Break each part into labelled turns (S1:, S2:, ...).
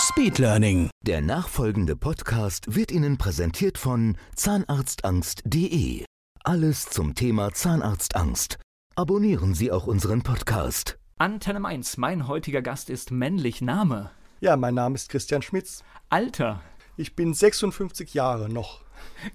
S1: Speedlearning.
S2: Der nachfolgende Podcast wird Ihnen präsentiert von zahnarztangst.de. Alles zum Thema Zahnarztangst. Abonnieren Sie auch unseren Podcast.
S3: Antenne 1, mein heutiger Gast ist männlich Name.
S4: Ja, mein Name ist Christian Schmitz.
S3: Alter.
S4: Ich bin 56 Jahre noch.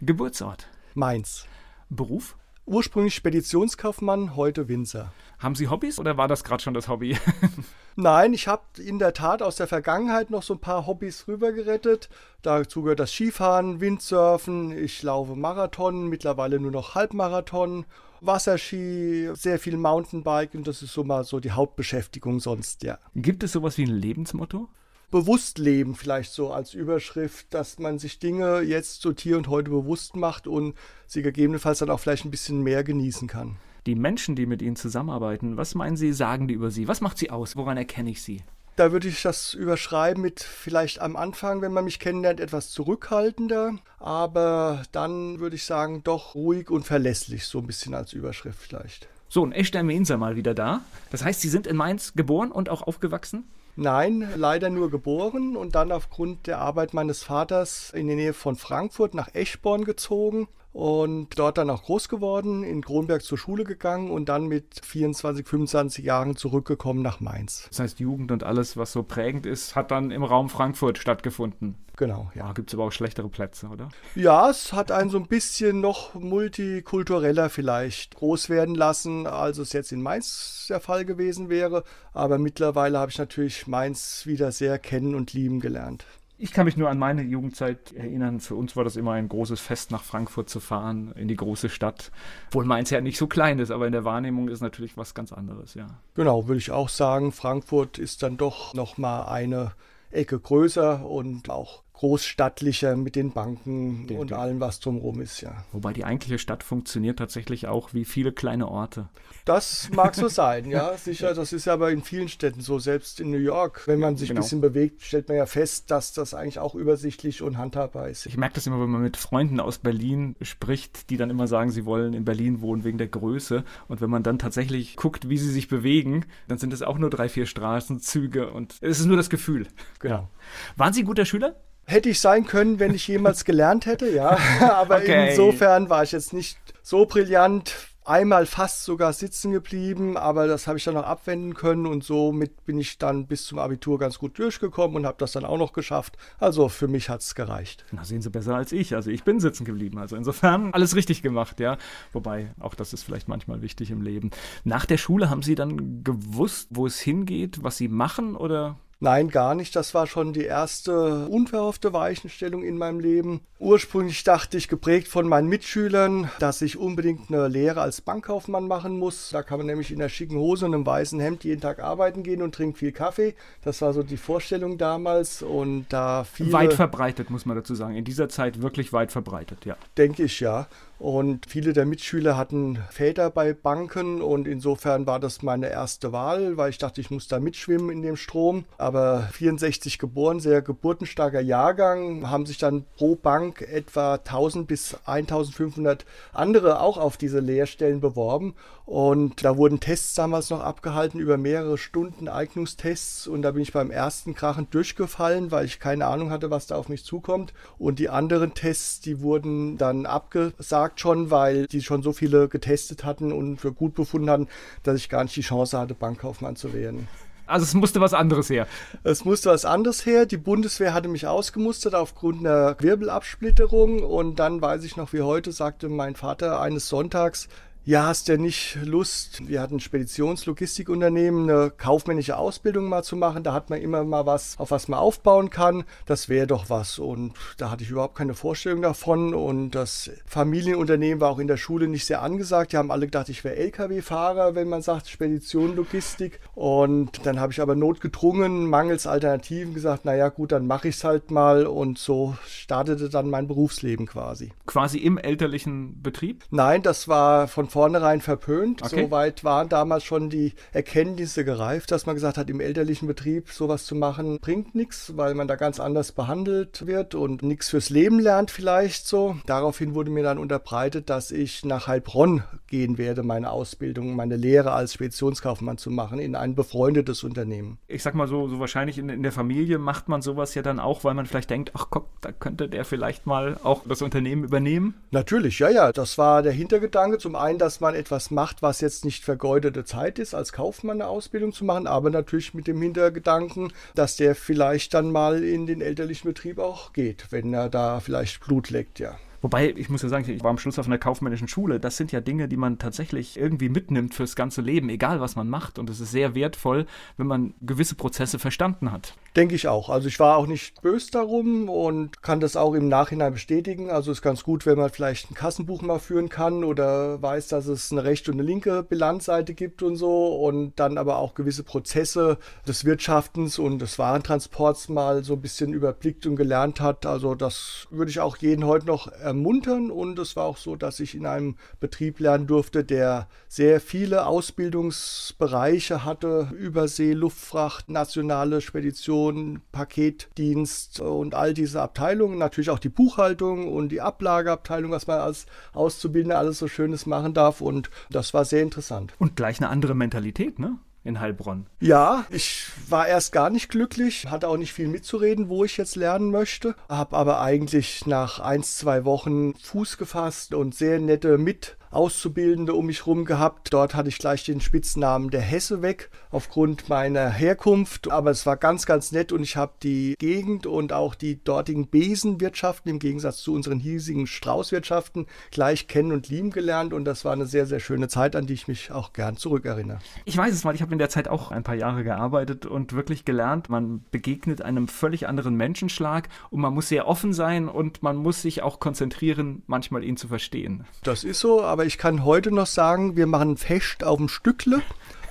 S3: Geburtsort.
S4: Mainz.
S3: Beruf.
S4: Ursprünglich Speditionskaufmann, heute Winzer.
S3: Haben Sie Hobbys oder war das gerade schon das Hobby?
S4: Nein, ich habe in der Tat aus der Vergangenheit noch so ein paar Hobbys rübergerettet. Dazu gehört das Skifahren, Windsurfen, ich laufe Marathon, mittlerweile nur noch Halbmarathon, Wasserski, sehr viel Mountainbiken. Das ist so mal so die Hauptbeschäftigung sonst, ja.
S3: Gibt es sowas wie ein Lebensmotto?
S4: Bewusst leben vielleicht so als Überschrift, dass man sich Dinge jetzt so hier und heute bewusst macht und sie gegebenenfalls dann auch vielleicht ein bisschen mehr genießen kann.
S3: Die Menschen, die mit Ihnen zusammenarbeiten, was meinen Sie, sagen die über Sie? Was macht Sie aus? Woran erkenne ich Sie?
S4: Da würde ich das überschreiben mit vielleicht am Anfang, wenn man mich kennenlernt, etwas zurückhaltender, aber dann würde ich sagen, doch ruhig und verlässlich, so ein bisschen als Überschrift vielleicht.
S3: So, ein echter Mainzer mal wieder da. Das heißt, Sie sind in Mainz geboren und auch aufgewachsen?
S4: Nein, leider nur geboren und dann aufgrund der Arbeit meines Vaters in die Nähe von Frankfurt nach Eschborn gezogen und dort dann auch groß geworden, in Kronberg zur Schule gegangen und dann mit 24, 25 Jahren zurückgekommen nach Mainz.
S3: Das heißt, Jugend und alles, was so prägend ist, hat dann im Raum Frankfurt stattgefunden.
S4: Genau,
S3: ja. Gibt es aber auch schlechtere Plätze, oder?
S4: Ja, es hat einen so ein bisschen noch multikultureller vielleicht groß werden lassen, als es jetzt in Mainz der Fall gewesen wäre. Aber mittlerweile habe ich natürlich Mainz wieder sehr kennen und lieben gelernt.
S3: Ich kann mich nur an meine Jugendzeit erinnern. Für uns war das immer ein großes Fest, nach Frankfurt zu fahren, in die große Stadt. Obwohl Mainz ja nicht so klein ist, aber in der Wahrnehmung ist natürlich was ganz anderes, ja.
S4: Genau, würde ich auch sagen. Frankfurt ist dann doch nochmal eine Ecke größer und auch großstattlicher mit den Banken den, und den. allem, was drumherum ist, ja.
S3: Wobei die eigentliche Stadt funktioniert tatsächlich auch wie viele kleine Orte.
S4: Das mag so sein, ja, sicher. Das ist aber in vielen Städten so, selbst in New York. Wenn man sich genau. ein bisschen bewegt, stellt man ja fest, dass das eigentlich auch übersichtlich und handhabbar ist.
S3: Ich merke das immer, wenn man mit Freunden aus Berlin spricht, die dann immer sagen, sie wollen in Berlin wohnen wegen der Größe. Und wenn man dann tatsächlich guckt, wie sie sich bewegen, dann sind es auch nur drei, vier Straßenzüge und es ist nur das Gefühl.
S4: Genau.
S3: Waren Sie guter Schüler?
S4: Hätte ich sein können, wenn ich jemals gelernt hätte, ja. Aber okay. insofern war ich jetzt nicht so brillant. Einmal fast sogar sitzen geblieben, aber das habe ich dann noch abwenden können und somit bin ich dann bis zum Abitur ganz gut durchgekommen und habe das dann auch noch geschafft. Also für mich hat es gereicht.
S3: Na, sehen Sie besser als ich. Also ich bin sitzen geblieben. Also insofern alles richtig gemacht, ja. Wobei, auch das ist vielleicht manchmal wichtig im Leben. Nach der Schule haben Sie dann gewusst, wo es hingeht, was Sie machen oder
S4: Nein, gar nicht. Das war schon die erste unverhoffte Weichenstellung in meinem Leben. Ursprünglich dachte ich, geprägt von meinen Mitschülern, dass ich unbedingt eine Lehre als Bankkaufmann machen muss. Da kann man nämlich in einer schicken Hose und einem weißen Hemd jeden Tag arbeiten gehen und trinkt viel Kaffee. Das war so die Vorstellung damals und da viele...
S3: Weit verbreitet, muss man dazu sagen. In dieser Zeit wirklich weit verbreitet, ja.
S4: Denke ich, ja. Und viele der Mitschüler hatten Väter bei Banken und insofern war das meine erste Wahl, weil ich dachte, ich muss da mitschwimmen in dem Strom. Aber 64 geboren, sehr geburtenstarker Jahrgang, haben sich dann pro Bank etwa 1000 bis 1500 andere auch auf diese Lehrstellen beworben. Und da wurden Tests damals noch abgehalten über mehrere Stunden, Eignungstests. Und da bin ich beim ersten Krachen durchgefallen, weil ich keine Ahnung hatte, was da auf mich zukommt. Und die anderen Tests, die wurden dann abgesagt schon, weil die schon so viele getestet hatten und für gut befunden hatten, dass ich gar nicht die Chance hatte, Bankkaufmann zu werden.
S3: Also es musste was anderes her.
S4: Es musste was anderes her. Die Bundeswehr hatte mich ausgemustert aufgrund einer Wirbelabsplitterung und dann weiß ich noch wie heute, sagte mein Vater eines Sonntags, ja, hast du nicht Lust, wir hatten ein Speditionslogistikunternehmen, eine kaufmännische Ausbildung mal zu machen, da hat man immer mal was, auf was man aufbauen kann, das wäre doch was. Und da hatte ich überhaupt keine Vorstellung davon. Und das Familienunternehmen war auch in der Schule nicht sehr angesagt, die haben alle gedacht, ich wäre LKW-Fahrer, wenn man sagt Spedition, Logistik und dann habe ich aber notgedrungen, mangels Alternativen gesagt, naja gut, dann mache ich es halt mal. Und so startete dann mein Berufsleben quasi.
S3: Quasi im elterlichen Betrieb?
S4: Nein, das war von vornherein verpönt. Okay. Soweit waren damals schon die Erkenntnisse gereift, dass man gesagt hat, im elterlichen Betrieb sowas zu machen bringt nichts, weil man da ganz anders behandelt wird und nichts fürs Leben lernt vielleicht so. Daraufhin wurde mir dann unterbreitet, dass ich nach Heilbronn gehen werde, meine Ausbildung, meine Lehre als Speditionskaufmann zu machen in ein befreundetes Unternehmen.
S3: Ich sag mal so, so wahrscheinlich in, in der Familie macht man sowas ja dann auch, weil man vielleicht denkt, ach guck, da könnte der vielleicht mal auch das Unternehmen übernehmen.
S4: Natürlich, ja, ja. Das war der Hintergedanke. Zum einen, dass man etwas macht, was jetzt nicht vergeudete Zeit ist, als Kaufmann eine Ausbildung zu machen, aber natürlich mit dem Hintergedanken, dass der vielleicht dann mal in den elterlichen Betrieb auch geht, wenn er da vielleicht Blut leckt, ja.
S3: Wobei, ich muss ja sagen, ich war am Schluss auf einer kaufmännischen Schule. Das sind ja Dinge, die man tatsächlich irgendwie mitnimmt fürs ganze Leben, egal was man macht. Und es ist sehr wertvoll, wenn man gewisse Prozesse verstanden hat.
S4: Denke ich auch. Also ich war auch nicht böse darum und kann das auch im Nachhinein bestätigen. Also es ist ganz gut, wenn man vielleicht ein Kassenbuch mal führen kann oder weiß, dass es eine rechte und eine linke Bilanzseite gibt und so. Und dann aber auch gewisse Prozesse des Wirtschaftens und des Warentransports mal so ein bisschen überblickt und gelernt hat. Also das würde ich auch jeden heute noch ermuntern und es war auch so, dass ich in einem Betrieb lernen durfte, der sehr viele Ausbildungsbereiche hatte, Übersee, Luftfracht, nationale Spedition, Paketdienst und all diese Abteilungen, natürlich auch die Buchhaltung und die Ablageabteilung, was man als Auszubildender alles so Schönes machen darf und das war sehr interessant.
S3: Und gleich eine andere Mentalität, ne? In Heilbronn.
S4: Ja, ich war erst gar nicht glücklich, hatte auch nicht viel mitzureden, wo ich jetzt lernen möchte, habe aber eigentlich nach ein, zwei Wochen Fuß gefasst und sehr nette Mit Auszubildende um mich herum gehabt. Dort hatte ich gleich den Spitznamen der Hesse weg, aufgrund meiner Herkunft. Aber es war ganz, ganz nett und ich habe die Gegend und auch die dortigen Besenwirtschaften im Gegensatz zu unseren hiesigen Straußwirtschaften gleich kennen und lieben gelernt. Und das war eine sehr, sehr schöne Zeit, an die ich mich auch gern zurückerinnere.
S3: Ich weiß es mal, ich habe in der Zeit auch ein paar Jahre gearbeitet und wirklich gelernt, man begegnet einem völlig anderen Menschenschlag und man muss sehr offen sein und man muss sich auch konzentrieren, manchmal ihn zu verstehen.
S4: Das ist so, aber ich kann heute noch sagen, wir machen Fest auf dem Stückle.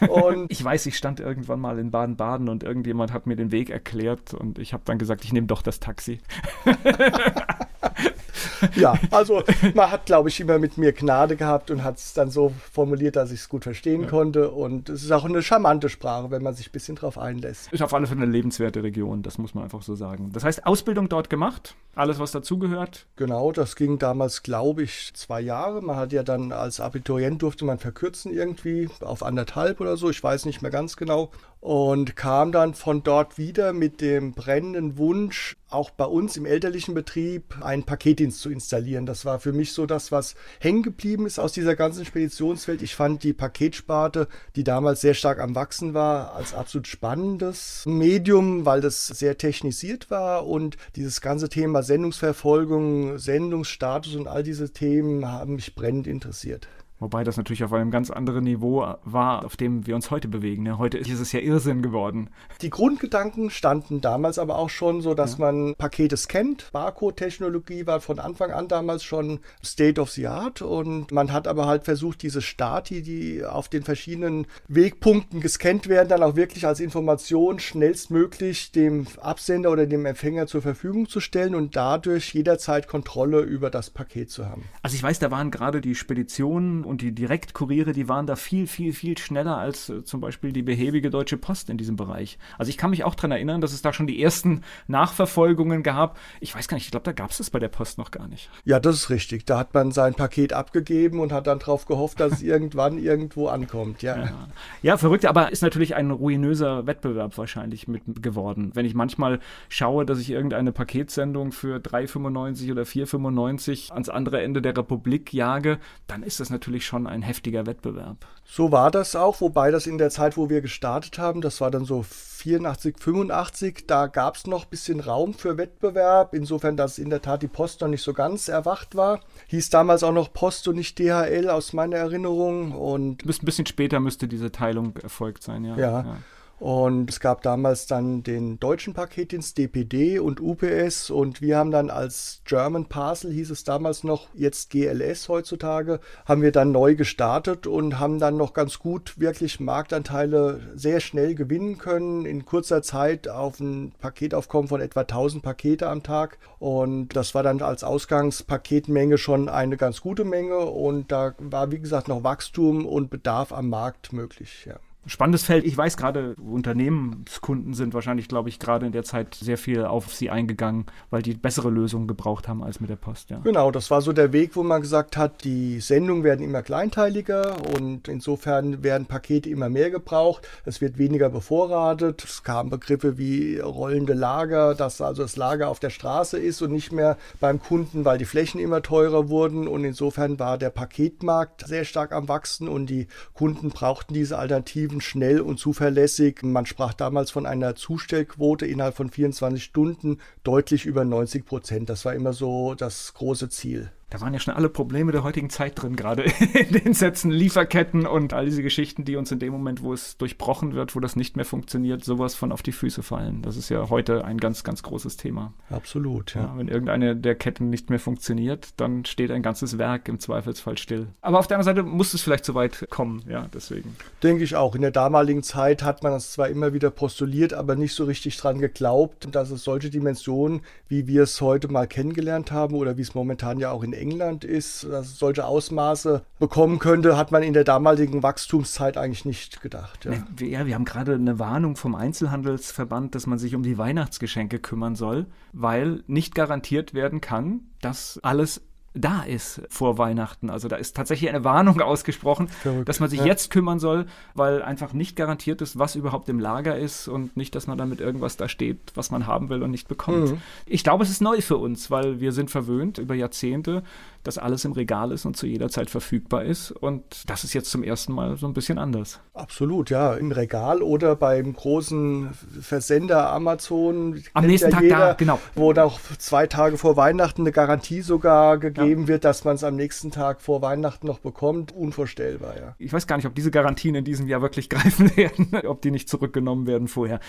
S3: Und ich weiß, ich stand irgendwann mal in Baden-Baden und irgendjemand hat mir den Weg erklärt und ich habe dann gesagt, ich nehme doch das Taxi.
S4: ja, also man hat, glaube ich, immer mit mir Gnade gehabt und hat es dann so formuliert, dass ich es gut verstehen ja. konnte. Und es ist auch eine charmante Sprache, wenn man sich ein bisschen drauf einlässt.
S3: Ist auf alle Fälle eine lebenswerte Region, das muss man einfach so sagen. Das heißt, Ausbildung dort gemacht, alles, was dazugehört?
S4: Genau, das ging damals, glaube ich, zwei Jahre. Man hat ja dann als Abiturient durfte man verkürzen irgendwie auf anderthalb oder so, ich weiß nicht mehr ganz genau und kam dann von dort wieder mit dem brennenden Wunsch, auch bei uns im elterlichen Betrieb einen Paketdienst zu installieren. Das war für mich so das, was hängen geblieben ist aus dieser ganzen Speditionswelt. Ich fand die Paketsparte, die damals sehr stark am Wachsen war, als absolut spannendes Medium, weil das sehr technisiert war und dieses ganze Thema Sendungsverfolgung, Sendungsstatus und all diese Themen haben mich brennend interessiert.
S3: Wobei das natürlich auf einem ganz anderen Niveau war, auf dem wir uns heute bewegen. Ne? Heute ist es ja Irrsinn geworden.
S4: Die Grundgedanken standen damals aber auch schon so, dass ja. man Pakete scannt. Barcode-Technologie war von Anfang an damals schon State of the Art und man hat aber halt versucht, diese Stati, die auf den verschiedenen Wegpunkten gescannt werden, dann auch wirklich als Information schnellstmöglich dem Absender oder dem Empfänger zur Verfügung zu stellen und dadurch jederzeit Kontrolle über das Paket zu haben.
S3: Also ich weiß, da waren gerade die Speditionen und die Direktkuriere, die waren da viel, viel, viel schneller als äh, zum Beispiel die behäbige Deutsche Post in diesem Bereich. Also ich kann mich auch daran erinnern, dass es da schon die ersten Nachverfolgungen gab. Ich weiß gar nicht, ich glaube, da gab es das bei der Post noch gar nicht.
S4: Ja, das ist richtig. Da hat man sein Paket abgegeben und hat dann darauf gehofft, dass es irgendwann irgendwo ankommt. Ja.
S3: ja. ja, verrückt, aber ist natürlich ein ruinöser Wettbewerb wahrscheinlich mit geworden. Wenn ich manchmal schaue, dass ich irgendeine Paketsendung für 3,95 oder 4,95 ans andere Ende der Republik jage, dann ist das natürlich natürlich schon ein heftiger Wettbewerb.
S4: So war das auch, wobei das in der Zeit, wo wir gestartet haben, das war dann so 84, 85, da gab es noch ein bisschen Raum für Wettbewerb, insofern, dass in der Tat die Post noch nicht so ganz erwacht war. Hieß damals auch noch Post und nicht DHL aus meiner Erinnerung. Und
S3: ein bisschen später müsste diese Teilung erfolgt sein, ja.
S4: ja. ja. Und es gab damals dann den deutschen Paketdienst DPD und UPS und wir haben dann als German Parcel, hieß es damals noch, jetzt GLS heutzutage, haben wir dann neu gestartet und haben dann noch ganz gut wirklich Marktanteile sehr schnell gewinnen können, in kurzer Zeit auf ein Paketaufkommen von etwa 1000 Pakete am Tag. Und das war dann als Ausgangspaketmenge schon eine ganz gute Menge und da war, wie gesagt, noch Wachstum und Bedarf am Markt möglich. Ja.
S3: Spannendes Feld. Ich weiß gerade, Unternehmenskunden sind wahrscheinlich, glaube ich, gerade in der Zeit sehr viel auf sie eingegangen, weil die bessere Lösungen gebraucht haben als mit der Post. Ja.
S4: Genau, das war so der Weg, wo man gesagt hat, die Sendungen werden immer kleinteiliger und insofern werden Pakete immer mehr gebraucht. Es wird weniger bevorratet. Es kamen Begriffe wie rollende Lager, dass also das Lager auf der Straße ist und nicht mehr beim Kunden, weil die Flächen immer teurer wurden. Und insofern war der Paketmarkt sehr stark am Wachsen und die Kunden brauchten diese Alternativen Alternativen schnell und zuverlässig. Man sprach damals von einer Zustellquote innerhalb von 24 Stunden deutlich über 90 Prozent. Das war immer so das große Ziel
S3: da waren ja schon alle Probleme der heutigen Zeit drin, gerade in den Sätzen Lieferketten und all diese Geschichten, die uns in dem Moment, wo es durchbrochen wird, wo das nicht mehr funktioniert, sowas von auf die Füße fallen. Das ist ja heute ein ganz, ganz großes Thema.
S4: Absolut, ja. ja
S3: wenn irgendeine der Ketten nicht mehr funktioniert, dann steht ein ganzes Werk im Zweifelsfall still. Aber auf der anderen Seite muss es vielleicht so weit kommen, ja, deswegen.
S4: Denke ich auch. In der damaligen Zeit hat man das zwar immer wieder postuliert, aber nicht so richtig dran geglaubt, dass es solche Dimensionen, wie wir es heute mal kennengelernt haben oder wie es momentan ja auch in England ist, dass solche Ausmaße bekommen könnte, hat man in der damaligen Wachstumszeit eigentlich nicht gedacht.
S3: Ja, ja wir haben gerade eine Warnung vom Einzelhandelsverband, dass man sich um die Weihnachtsgeschenke kümmern soll, weil nicht garantiert werden kann, dass alles da ist vor Weihnachten. Also da ist tatsächlich eine Warnung ausgesprochen, Verrückt, dass man sich ja. jetzt kümmern soll, weil einfach nicht garantiert ist, was überhaupt im Lager ist und nicht, dass man damit irgendwas da steht, was man haben will und nicht bekommt. Mhm. Ich glaube, es ist neu für uns, weil wir sind verwöhnt über Jahrzehnte dass alles im Regal ist und zu jeder Zeit verfügbar ist. Und das ist jetzt zum ersten Mal so ein bisschen anders.
S4: Absolut, ja. Im Regal oder beim großen Versender Amazon.
S3: Am nächsten ja Tag jeder, da, genau.
S4: Wo noch zwei Tage vor Weihnachten eine Garantie sogar gegeben ja. wird, dass man es am nächsten Tag vor Weihnachten noch bekommt. Unvorstellbar, ja.
S3: Ich weiß gar nicht, ob diese Garantien in diesem Jahr wirklich greifen werden, ob die nicht zurückgenommen werden vorher.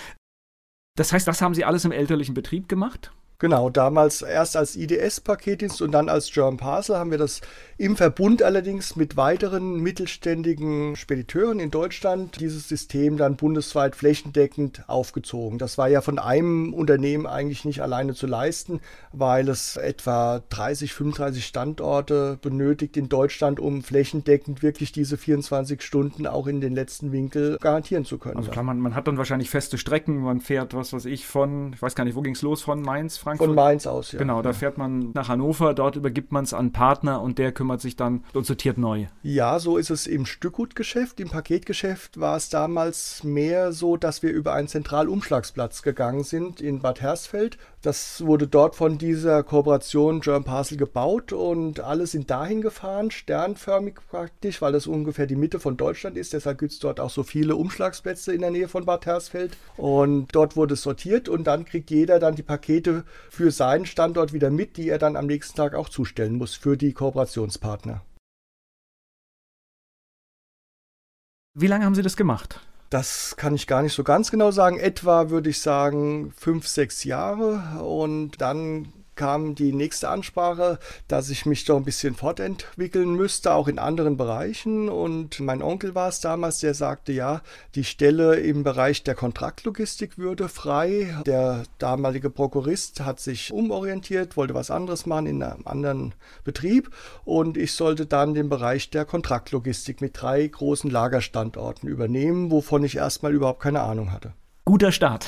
S3: Das heißt, das haben Sie alles im elterlichen Betrieb gemacht?
S4: Genau, damals erst als IDS-Paketdienst und dann als German Parcel haben wir das im Verbund allerdings mit weiteren mittelständigen Spediteuren in Deutschland dieses System dann bundesweit flächendeckend aufgezogen. Das war ja von einem Unternehmen eigentlich nicht alleine zu leisten, weil es etwa 30, 35 Standorte benötigt in Deutschland, um flächendeckend wirklich diese 24 Stunden auch in den letzten Winkel garantieren zu können.
S3: Also klar, man, man hat dann wahrscheinlich feste Strecken, man fährt, was weiß ich, von, ich weiß gar nicht, wo ging es los, von Mainz, Frankfurt?
S4: Von Mainz aus,
S3: ja. Genau, da fährt man nach Hannover, dort übergibt man es an Partner und der kümmert sich dann und sortiert neu.
S4: Ja, so ist es im Stückgutgeschäft. Im Paketgeschäft war es damals mehr so, dass wir über einen Zentralumschlagsplatz gegangen sind in Bad Hersfeld. Das wurde dort von dieser Kooperation German Parcel gebaut und alle sind dahin gefahren, sternförmig praktisch, weil das ungefähr die Mitte von Deutschland ist. Deshalb gibt es dort auch so viele Umschlagsplätze in der Nähe von Bad Hersfeld. Und dort wurde es sortiert und dann kriegt jeder dann die Pakete für seinen Standort wieder mit, die er dann am nächsten Tag auch zustellen muss für die Kooperationspartner.
S3: Wie lange haben Sie das gemacht?
S4: Das kann ich gar nicht so ganz genau sagen. Etwa würde ich sagen fünf, sechs Jahre. Und dann kam die nächste Ansprache, dass ich mich doch ein bisschen fortentwickeln müsste, auch in anderen Bereichen. Und mein Onkel war es damals, der sagte, ja, die Stelle im Bereich der Kontraktlogistik würde frei. Der damalige Prokurist hat sich umorientiert, wollte was anderes machen in einem anderen Betrieb. Und ich sollte dann den Bereich der Kontraktlogistik mit drei großen Lagerstandorten übernehmen, wovon ich erstmal überhaupt keine Ahnung hatte
S3: guter Start.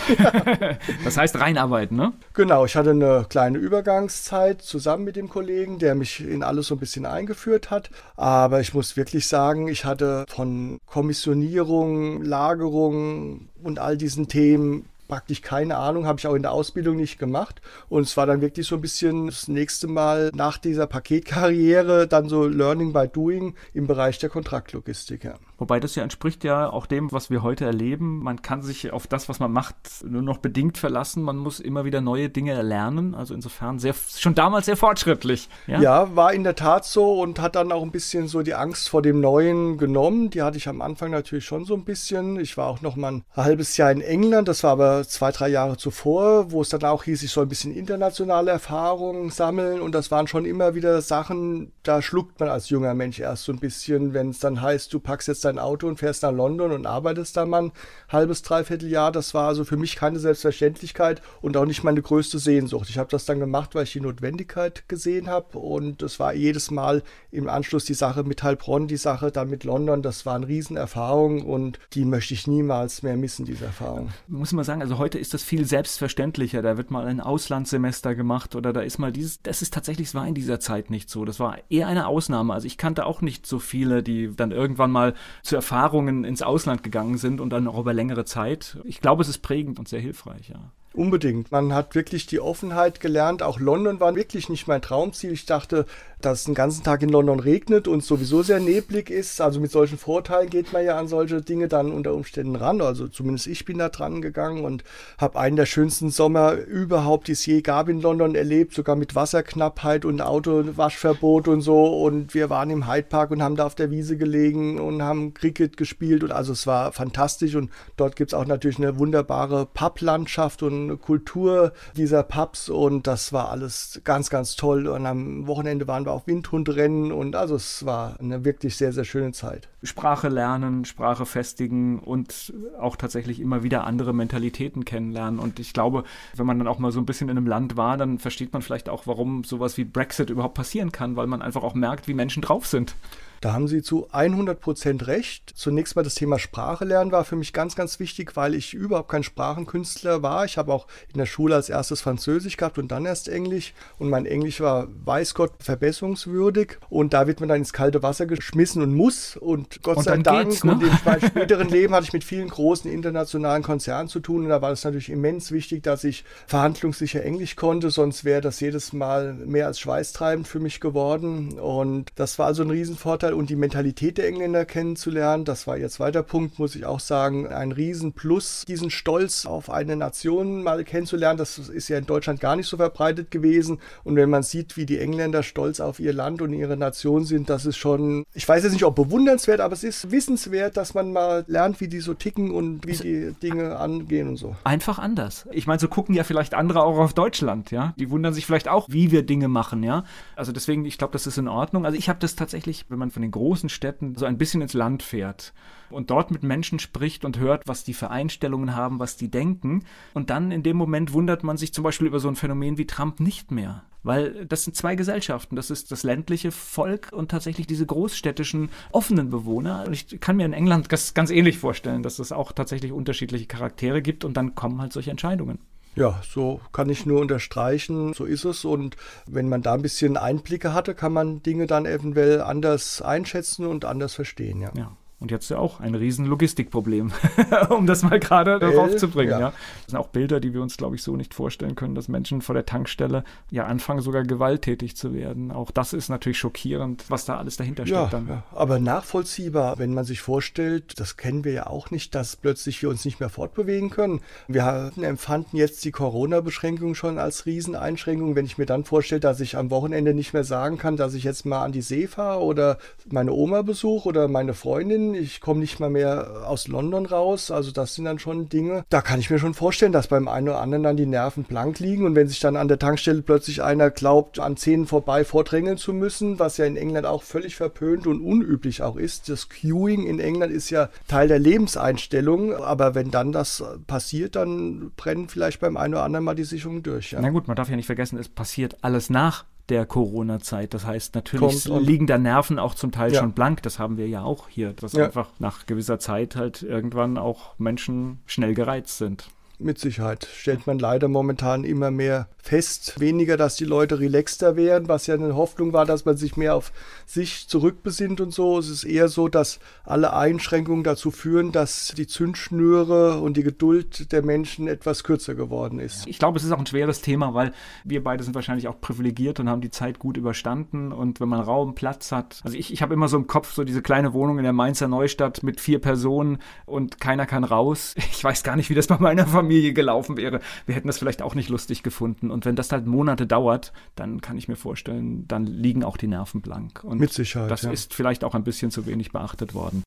S3: das heißt reinarbeiten, ne?
S4: Genau, ich hatte eine kleine Übergangszeit zusammen mit dem Kollegen, der mich in alles so ein bisschen eingeführt hat. Aber ich muss wirklich sagen, ich hatte von Kommissionierung, Lagerung und all diesen Themen praktisch keine Ahnung, habe ich auch in der Ausbildung nicht gemacht. Und es war dann wirklich so ein bisschen das nächste Mal nach dieser Paketkarriere dann so Learning by Doing im Bereich der Kontraktlogistik. Ja.
S3: Wobei das ja entspricht ja auch dem, was wir heute erleben. Man kann sich auf das, was man macht, nur noch bedingt verlassen. Man muss immer wieder neue Dinge erlernen. Also insofern sehr, schon damals sehr fortschrittlich.
S4: Ja? ja, war in der Tat so und hat dann auch ein bisschen so die Angst vor dem Neuen genommen. Die hatte ich am Anfang natürlich schon so ein bisschen. Ich war auch noch mal ein halbes Jahr in England. Das war aber zwei, drei Jahre zuvor, wo es dann auch hieß, ich soll ein bisschen internationale Erfahrungen sammeln. Und das waren schon immer wieder Sachen, da schluckt man als junger Mensch erst so ein bisschen, wenn es dann heißt, du packst jetzt dein Auto und fährst nach London und arbeitest da mal ein halbes, dreiviertel Jahr. Das war also für mich keine Selbstverständlichkeit und auch nicht meine größte Sehnsucht. Ich habe das dann gemacht, weil ich die Notwendigkeit gesehen habe und es war jedes Mal im Anschluss die Sache mit Heilbronn, die Sache dann mit London. Das war eine Riesenerfahrung und die möchte ich niemals mehr missen, diese Erfahrung.
S3: Muss man sagen, also heute ist das viel selbstverständlicher. Da wird mal ein Auslandssemester gemacht oder da ist mal dieses, das ist tatsächlich, es war in dieser Zeit nicht so. Das war eher eine Ausnahme. Also ich kannte auch nicht so viele, die dann irgendwann mal zu Erfahrungen ins Ausland gegangen sind und dann auch über längere Zeit. Ich glaube, es ist prägend und sehr hilfreich, ja.
S4: Unbedingt. Man hat wirklich die Offenheit gelernt. Auch London war wirklich nicht mein Traumziel. Ich dachte, dass es den ganzen Tag in London regnet und sowieso sehr neblig ist. Also mit solchen Vorteilen geht man ja an solche Dinge dann unter Umständen ran. Also zumindest ich bin da dran gegangen und habe einen der schönsten Sommer überhaupt, die es je gab in London erlebt, sogar mit Wasserknappheit und Autowaschverbot und so. Und wir waren im Hyde Park und haben da auf der Wiese gelegen und haben Cricket gespielt. Und also es war fantastisch. Und dort gibt es auch natürlich eine wunderbare Publandschaft und Kultur dieser Pubs. Und das war alles ganz, ganz toll. Und am Wochenende waren wir auf Windhundrennen und also es war eine wirklich sehr, sehr schöne Zeit.
S3: Sprache lernen, Sprache festigen und auch tatsächlich immer wieder andere Mentalitäten kennenlernen. Und ich glaube, wenn man dann auch mal so ein bisschen in einem Land war, dann versteht man vielleicht auch, warum sowas wie Brexit überhaupt passieren kann, weil man einfach auch merkt, wie Menschen drauf sind.
S4: Da haben Sie zu 100 Prozent recht. Zunächst mal das Thema Sprache lernen war für mich ganz, ganz wichtig, weil ich überhaupt kein Sprachenkünstler war. Ich habe auch in der Schule als erstes Französisch gehabt und dann erst Englisch. Und mein Englisch war, weiß Gott, verbesserungswürdig. Und da wird man dann ins kalte Wasser geschmissen und muss. Und Gott und sei Dank. Ne? Und in meinem späteren Leben hatte ich mit vielen großen internationalen Konzernen zu tun. Und da war es natürlich immens wichtig, dass ich verhandlungssicher Englisch konnte. Sonst wäre das jedes Mal mehr als schweißtreibend für mich geworden. Und das war also ein Riesenvorteil Vorteil und die Mentalität der Engländer kennenzulernen. Das war ihr zweiter Punkt, muss ich auch sagen. Ein Riesenplus, diesen Stolz auf eine Nation mal kennenzulernen. Das ist ja in Deutschland gar nicht so verbreitet gewesen. Und wenn man sieht, wie die Engländer stolz auf ihr Land und ihre Nation sind, das ist schon, ich weiß jetzt nicht, ob bewundernswert, aber es ist wissenswert, dass man mal lernt, wie die so ticken und wie die Dinge angehen und so.
S3: Einfach anders. Ich meine, so gucken ja vielleicht andere auch auf Deutschland, ja. Die wundern sich vielleicht auch, wie wir Dinge machen, ja. Also deswegen, ich glaube, das ist in Ordnung. Also ich habe das tatsächlich, wenn man von den großen Städten so ein bisschen ins Land fährt und dort mit Menschen spricht und hört, was die für Einstellungen haben, was die denken. Und dann in dem Moment wundert man sich zum Beispiel über so ein Phänomen wie Trump nicht mehr. Weil das sind zwei Gesellschaften. Das ist das ländliche Volk und tatsächlich diese großstädtischen offenen Bewohner. Und ich kann mir in England das ganz ähnlich vorstellen, dass es auch tatsächlich unterschiedliche Charaktere gibt und dann kommen halt solche Entscheidungen.
S4: Ja, so kann ich nur unterstreichen, so ist es. Und wenn man da ein bisschen Einblicke hatte, kann man Dinge dann eventuell anders einschätzen und anders verstehen, ja.
S3: ja. Und jetzt ja auch ein riesen Logistikproblem, um das mal gerade darauf zu bringen. Ja. ja. Das sind auch Bilder, die wir uns, glaube ich, so nicht vorstellen können, dass Menschen vor der Tankstelle ja anfangen, sogar gewalttätig zu werden. Auch das ist natürlich schockierend, was da alles dahinter
S4: ja,
S3: steckt dann.
S4: Ja. Aber nachvollziehbar, wenn man sich vorstellt, das kennen wir ja auch nicht, dass plötzlich wir uns nicht mehr fortbewegen können. Wir empfanden jetzt die Corona-Beschränkung schon als Rieseneinschränkung. Wenn ich mir dann vorstelle, dass ich am Wochenende nicht mehr sagen kann, dass ich jetzt mal an die See fahre oder meine Oma besuche oder meine Freundin, ich komme nicht mal mehr aus London raus. Also das sind dann schon Dinge, da kann ich mir schon vorstellen, dass beim einen oder anderen dann die Nerven blank liegen und wenn sich dann an der Tankstelle plötzlich einer glaubt, an Zähnen vorbei vordrängeln zu müssen, was ja in England auch völlig verpönt und unüblich auch ist. Das Queuing in England ist ja Teil der Lebenseinstellung, aber wenn dann das passiert, dann brennen vielleicht beim einen oder anderen mal die Sicherungen durch.
S3: Ja. Na gut, man darf ja nicht vergessen, es passiert alles nach der Corona-Zeit. Das heißt, natürlich liegen da Nerven auch zum Teil ja. schon blank. Das haben wir ja auch hier, dass ja. einfach nach gewisser Zeit halt irgendwann auch Menschen schnell gereizt sind.
S4: Mit Sicherheit stellt man leider momentan immer mehr fest. Weniger, dass die Leute relaxter wären, was ja eine Hoffnung war, dass man sich mehr auf sich zurückbesinnt und so. Es ist eher so, dass alle Einschränkungen dazu führen, dass die Zündschnüre und die Geduld der Menschen etwas kürzer geworden ist.
S3: Ich glaube, es ist auch ein schweres Thema, weil wir beide sind wahrscheinlich auch privilegiert und haben die Zeit gut überstanden. Und wenn man Raum, Platz hat, also ich, ich habe immer so im Kopf so diese kleine Wohnung in der Mainzer Neustadt mit vier Personen und keiner kann raus. Ich weiß gar nicht, wie das bei meiner Familie gelaufen wäre. Wir hätten das vielleicht auch nicht lustig gefunden. Und wenn das halt Monate dauert, dann kann ich mir vorstellen, dann liegen auch die Nerven blank. Und
S4: Mit Sicherheit.
S3: Das
S4: ja.
S3: ist vielleicht auch ein bisschen zu wenig beachtet worden.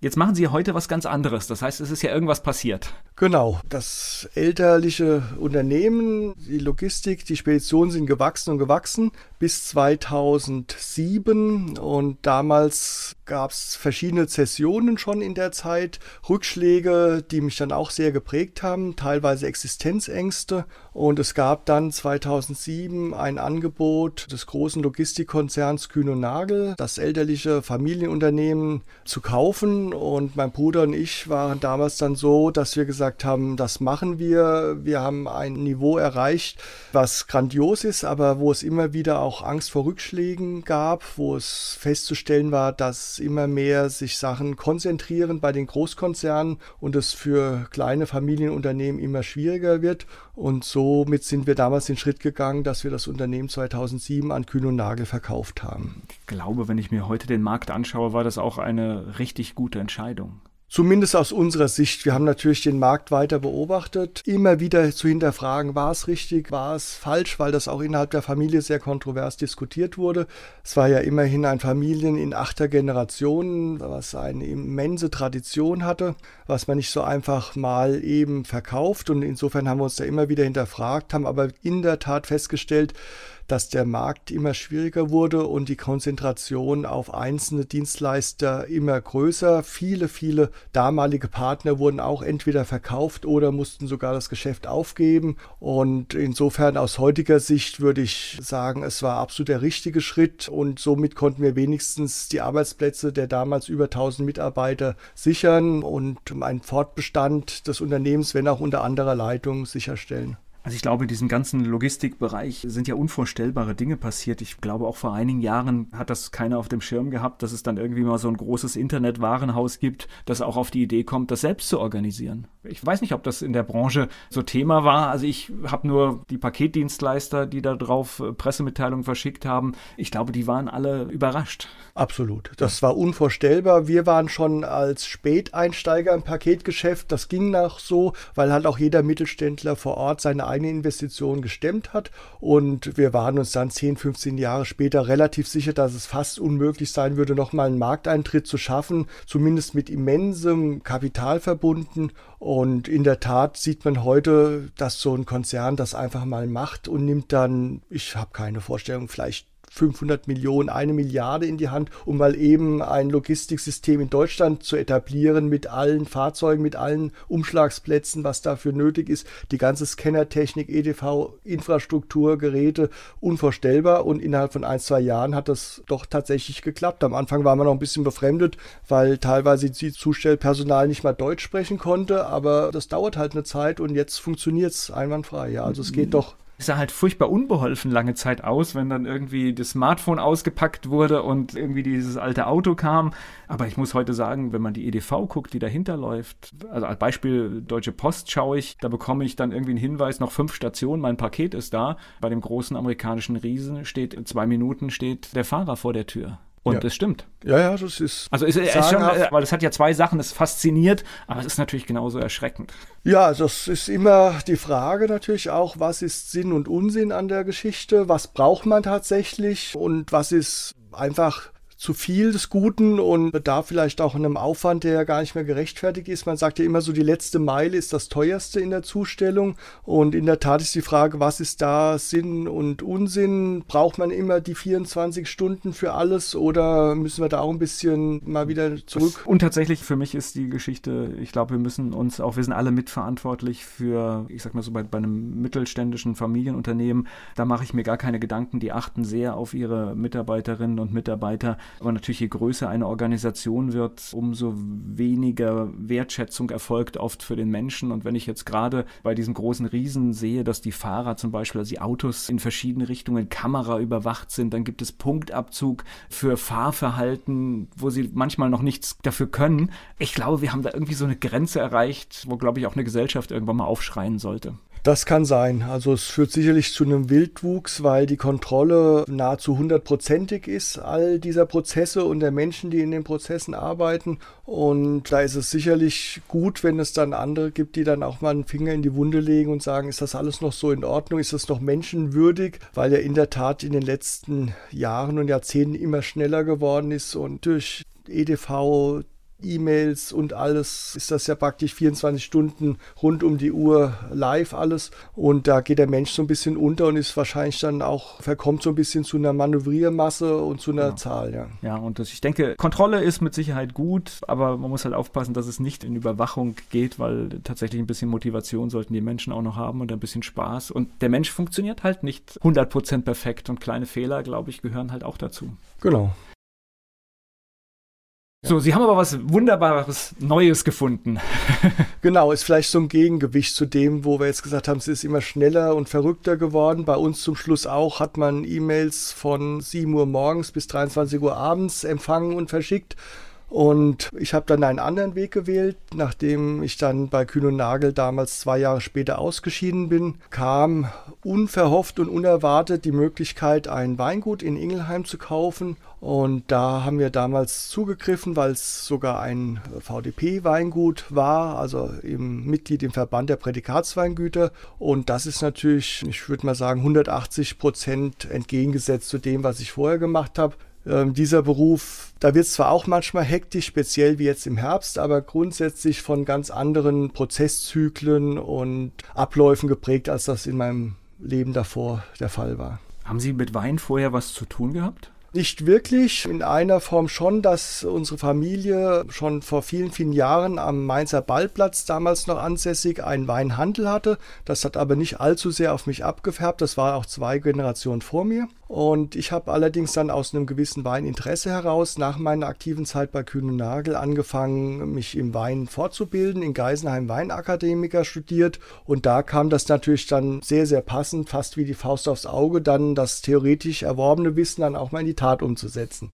S3: Jetzt machen Sie heute was ganz anderes. Das heißt, es ist ja irgendwas passiert.
S4: Genau. Das elterliche Unternehmen, die Logistik, die Speditionen sind gewachsen und gewachsen bis 2007. Und damals gab es verschiedene Zessionen schon in der Zeit, Rückschläge, die mich dann auch sehr geprägt haben, teilweise Existenzängste. Und es gab dann 2007 ein Angebot des großen Logistikkonzerns Kühn und Nagel, das elterliche Familienunternehmen zu kaufen und mein Bruder und ich waren damals dann so, dass wir gesagt haben, das machen wir. Wir haben ein Niveau erreicht, was grandios ist, aber wo es immer wieder auch Angst vor Rückschlägen gab, wo es festzustellen war, dass immer mehr sich Sachen konzentrieren bei den Großkonzernen und es für kleine Familienunternehmen immer schwieriger wird. Und somit sind wir damals den Schritt gegangen, dass wir das Unternehmen 2007 an Kühn und Nagel verkauft haben.
S3: Glaube, wenn ich mir heute den Markt anschaue, war das auch eine richtig gute Entscheidung.
S4: Zumindest aus unserer Sicht. Wir haben natürlich den Markt weiter beobachtet, immer wieder zu hinterfragen, war es richtig, war es falsch, weil das auch innerhalb der Familie sehr kontrovers diskutiert wurde. Es war ja immerhin ein Familien in achter Generation, was eine immense Tradition hatte, was man nicht so einfach mal eben verkauft. Und insofern haben wir uns da immer wieder hinterfragt, haben aber in der Tat festgestellt, dass der Markt immer schwieriger wurde und die Konzentration auf einzelne Dienstleister immer größer. Viele, viele damalige Partner wurden auch entweder verkauft oder mussten sogar das Geschäft aufgeben. Und insofern aus heutiger Sicht würde ich sagen, es war absolut der richtige Schritt und somit konnten wir wenigstens die Arbeitsplätze der damals über 1000 Mitarbeiter sichern und einen Fortbestand des Unternehmens, wenn auch unter anderer Leitung, sicherstellen.
S3: Also ich glaube, in diesem ganzen Logistikbereich sind ja unvorstellbare Dinge passiert. Ich glaube, auch vor einigen Jahren hat das keiner auf dem Schirm gehabt, dass es dann irgendwie mal so ein großes Internetwarenhaus gibt, das auch auf die Idee kommt, das selbst zu organisieren. Ich weiß nicht, ob das in der Branche so Thema war. Also ich habe nur die Paketdienstleister, die da drauf äh, Pressemitteilungen verschickt haben. Ich glaube, die waren alle überrascht.
S4: Absolut. Das war unvorstellbar. Wir waren schon als Späteinsteiger im Paketgeschäft. Das ging nach so, weil halt auch jeder Mittelständler vor Ort seine eigene Investition gestemmt hat. Und wir waren uns dann 10, 15 Jahre später relativ sicher, dass es fast unmöglich sein würde, nochmal einen Markteintritt zu schaffen, zumindest mit immensem Kapital verbunden. Und in der Tat sieht man heute, dass so ein Konzern das einfach mal macht und nimmt dann, ich habe keine Vorstellung, vielleicht 500 Millionen, eine Milliarde in die Hand, um mal eben ein Logistiksystem in Deutschland zu etablieren mit allen Fahrzeugen, mit allen Umschlagsplätzen, was dafür nötig ist. Die ganze Scannertechnik, EDV, Infrastruktur, Geräte, unvorstellbar. Und innerhalb von ein, zwei Jahren hat das doch tatsächlich geklappt. Am Anfang war man noch ein bisschen befremdet, weil teilweise die Zustellpersonal nicht mal Deutsch sprechen konnte. Aber das dauert halt eine Zeit und jetzt funktioniert es einwandfrei. Ja, also es geht doch
S3: sah halt furchtbar unbeholfen lange Zeit aus, wenn dann irgendwie das Smartphone ausgepackt wurde und irgendwie dieses alte Auto kam. Aber ich muss heute sagen, wenn man die EDV guckt, die dahinter läuft, also als Beispiel Deutsche Post schaue ich, da bekomme ich dann irgendwie einen Hinweis, noch fünf Stationen, mein Paket ist da. Bei dem großen amerikanischen Riesen steht, in zwei Minuten steht der Fahrer vor der Tür. Und ja. das stimmt.
S4: Ja, ja, das ist.
S3: Also ist, ist schon, weil es hat ja zwei Sachen, es fasziniert, aber es ist natürlich genauso erschreckend.
S4: Ja, das ist immer die Frage natürlich auch, was ist Sinn und Unsinn an der Geschichte? Was braucht man tatsächlich und was ist einfach zu viel des Guten und bedarf vielleicht auch einem Aufwand, der ja gar nicht mehr gerechtfertigt ist. Man sagt ja immer so, die letzte Meile ist das teuerste in der Zustellung. Und in der Tat ist die Frage, was ist da Sinn und Unsinn? Braucht man immer die 24 Stunden für alles oder müssen wir da auch ein bisschen mal wieder zurück?
S3: Und tatsächlich für mich ist die Geschichte, ich glaube, wir müssen uns auch, wir sind alle mitverantwortlich für, ich sag mal so, bei, bei einem mittelständischen Familienunternehmen, da mache ich mir gar keine Gedanken. Die achten sehr auf ihre Mitarbeiterinnen und Mitarbeiter Aber natürlich, je größer eine Organisation wird, umso weniger Wertschätzung erfolgt oft für den Menschen. Und wenn ich jetzt gerade bei diesen großen Riesen sehe, dass die Fahrer zum Beispiel, also die Autos in verschiedene Richtungen Kamera überwacht sind, dann gibt es Punktabzug für Fahrverhalten, wo sie manchmal noch nichts dafür können. Ich glaube, wir haben da irgendwie so eine Grenze erreicht, wo, glaube ich, auch eine Gesellschaft irgendwann mal aufschreien sollte.
S4: Das kann sein. Also es führt sicherlich zu einem Wildwuchs, weil die Kontrolle nahezu hundertprozentig ist, all dieser Prozesse und der Menschen, die in den Prozessen arbeiten. Und da ist es sicherlich gut, wenn es dann andere gibt, die dann auch mal einen Finger in die Wunde legen und sagen, ist das alles noch so in Ordnung, ist das noch menschenwürdig, weil ja in der Tat in den letzten Jahren und Jahrzehnten immer schneller geworden ist und durch EDV, E-Mails und alles ist das ja praktisch 24 Stunden rund um die Uhr live alles. Und da geht der Mensch so ein bisschen unter und ist wahrscheinlich dann auch, verkommt so ein bisschen zu einer Manövriermasse und zu einer ja. Zahl, ja.
S3: Ja, und das, ich denke, Kontrolle ist mit Sicherheit gut, aber man muss halt aufpassen, dass es nicht in Überwachung geht, weil tatsächlich ein bisschen Motivation sollten die Menschen auch noch haben und ein bisschen Spaß. Und der Mensch funktioniert halt nicht 100% perfekt und kleine Fehler, glaube ich, gehören halt auch dazu.
S4: Genau.
S3: So, Sie haben aber was Wunderbares Neues gefunden.
S4: genau, ist vielleicht so ein Gegengewicht zu dem, wo wir jetzt gesagt haben, es ist immer schneller und verrückter geworden. Bei uns zum Schluss auch hat man E-Mails von 7 Uhr morgens bis 23 Uhr abends empfangen und verschickt. Und ich habe dann einen anderen Weg gewählt. Nachdem ich dann bei Kühn und Nagel damals zwei Jahre später ausgeschieden bin, kam unverhofft und unerwartet die Möglichkeit, ein Weingut in Ingelheim zu kaufen. Und da haben wir damals zugegriffen, weil es sogar ein VDP-Weingut war, also im Mitglied im Verband der Prädikatsweingüter. Und das ist natürlich, ich würde mal sagen, 180 Prozent entgegengesetzt zu dem, was ich vorher gemacht habe. Ähm, dieser Beruf, da wird es zwar auch manchmal hektisch, speziell wie jetzt im Herbst, aber grundsätzlich von ganz anderen Prozesszyklen und Abläufen geprägt, als das in meinem Leben davor der Fall war.
S3: Haben Sie mit Wein vorher was zu tun gehabt?
S4: Nicht wirklich, in einer Form schon, dass unsere Familie schon vor vielen, vielen Jahren am Mainzer Ballplatz, damals noch ansässig, einen Weinhandel hatte. Das hat aber nicht allzu sehr auf mich abgefärbt. Das war auch zwei Generationen vor mir. Und ich habe allerdings dann aus einem gewissen Weininteresse heraus nach meiner aktiven Zeit bei Kühn und Nagel angefangen, mich im Wein fortzubilden, in Geisenheim Weinakademiker studiert und da kam das natürlich dann sehr, sehr passend, fast wie die Faust aufs Auge, dann das theoretisch erworbene Wissen dann auch mal in die Tat umzusetzen.